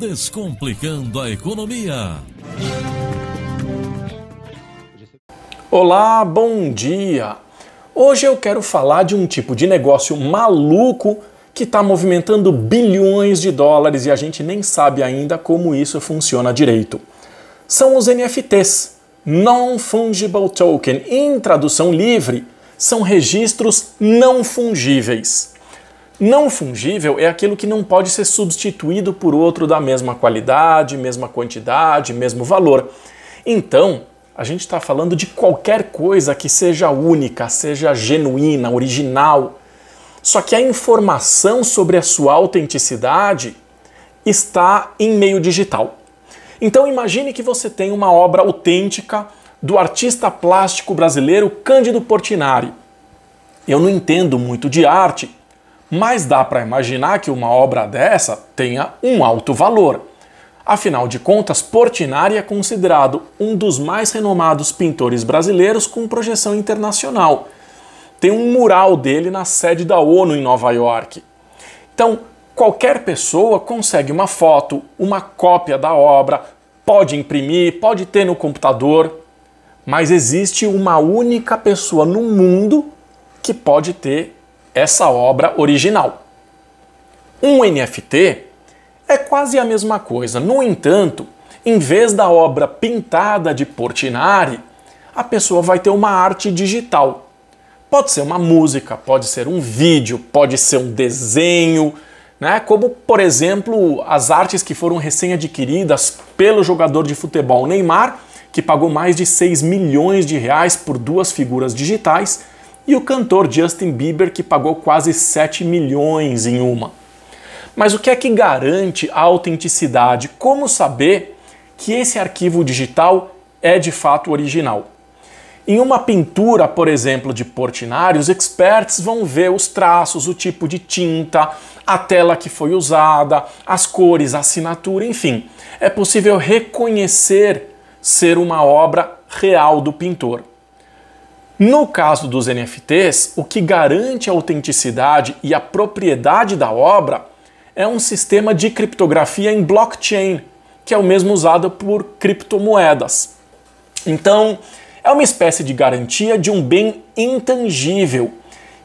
Descomplicando a Economia. Olá, bom dia! Hoje eu quero falar de um tipo de negócio maluco que está movimentando bilhões de dólares e a gente nem sabe ainda como isso funciona direito. São os NFTs, Non-Fungible Token. Em tradução livre, são registros não fungíveis. Não fungível é aquilo que não pode ser substituído por outro da mesma qualidade, mesma quantidade, mesmo valor. Então, a gente está falando de qualquer coisa que seja única, seja genuína, original. Só que a informação sobre a sua autenticidade está em meio digital. Então imagine que você tem uma obra autêntica do artista plástico brasileiro Cândido Portinari. Eu não entendo muito de arte, mas dá para imaginar que uma obra dessa tenha um alto valor. Afinal de contas, Portinari é considerado um dos mais renomados pintores brasileiros com projeção internacional. Tem um mural dele na sede da ONU em Nova York. Então, qualquer pessoa consegue uma foto, uma cópia da obra, pode imprimir, pode ter no computador, mas existe uma única pessoa no mundo que pode ter essa obra original. Um NFT é quase a mesma coisa. No entanto, em vez da obra pintada de Portinari, a pessoa vai ter uma arte digital. Pode ser uma música, pode ser um vídeo, pode ser um desenho, né? como por exemplo as artes que foram recém-adquiridas pelo jogador de futebol Neymar, que pagou mais de 6 milhões de reais por duas figuras digitais e o cantor Justin Bieber, que pagou quase 7 milhões em uma. Mas o que é que garante a autenticidade? Como saber que esse arquivo digital é de fato original? Em uma pintura, por exemplo, de Portinari, os experts vão ver os traços, o tipo de tinta, a tela que foi usada, as cores, a assinatura, enfim. É possível reconhecer ser uma obra real do pintor. No caso dos NFTs, o que garante a autenticidade e a propriedade da obra é um sistema de criptografia em blockchain, que é o mesmo usado por criptomoedas. Então, é uma espécie de garantia de um bem intangível.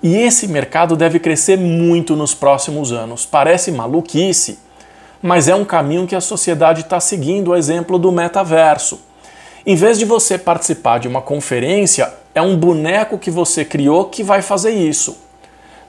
E esse mercado deve crescer muito nos próximos anos. Parece maluquice, mas é um caminho que a sociedade está seguindo, o exemplo do metaverso. Em vez de você participar de uma conferência é um boneco que você criou que vai fazer isso.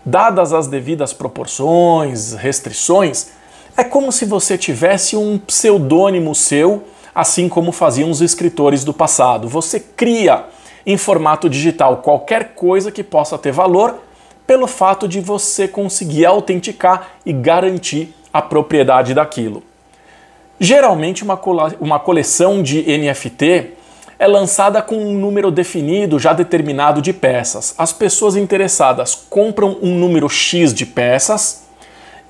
Dadas as devidas proporções, restrições, é como se você tivesse um pseudônimo seu, assim como faziam os escritores do passado. Você cria em formato digital qualquer coisa que possa ter valor pelo fato de você conseguir autenticar e garantir a propriedade daquilo. Geralmente, uma, uma coleção de NFT é lançada com um número definido, já determinado de peças. As pessoas interessadas compram um número X de peças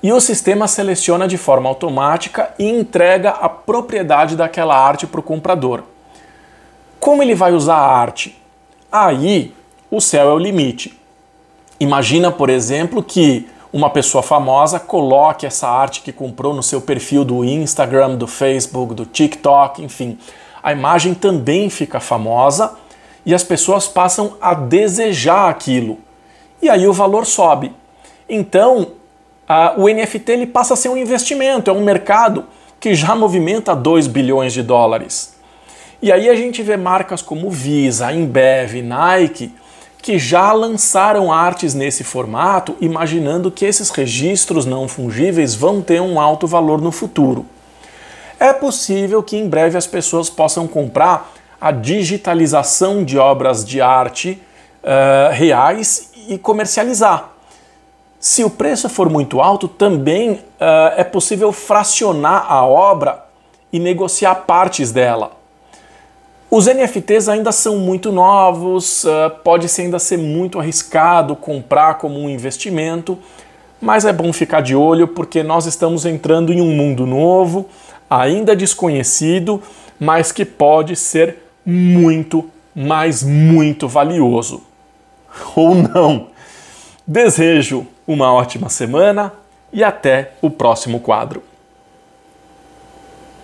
e o sistema seleciona de forma automática e entrega a propriedade daquela arte para o comprador. Como ele vai usar a arte? Aí o céu é o limite. Imagina, por exemplo, que uma pessoa famosa coloque essa arte que comprou no seu perfil do Instagram, do Facebook, do TikTok, enfim a imagem também fica famosa e as pessoas passam a desejar aquilo. E aí o valor sobe. Então, a, o NFT ele passa a ser um investimento, é um mercado que já movimenta 2 bilhões de dólares. E aí a gente vê marcas como Visa, Embev, Nike, que já lançaram artes nesse formato, imaginando que esses registros não fungíveis vão ter um alto valor no futuro é possível que em breve as pessoas possam comprar a digitalização de obras de arte uh, reais e comercializar. Se o preço for muito alto, também uh, é possível fracionar a obra e negociar partes dela. Os NFTs ainda são muito novos, uh, pode -se ainda ser muito arriscado comprar como um investimento, mas é bom ficar de olho porque nós estamos entrando em um mundo novo ainda desconhecido, mas que pode ser muito, mas muito valioso. Ou não. Desejo uma ótima semana e até o próximo quadro.